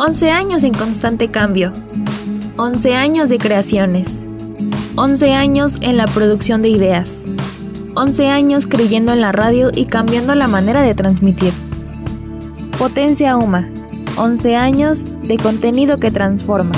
11 años en constante cambio. 11 años de creaciones. 11 años en la producción de ideas. 11 años creyendo en la radio y cambiando la manera de transmitir. Potencia UMA. 11 años de contenido que transforma.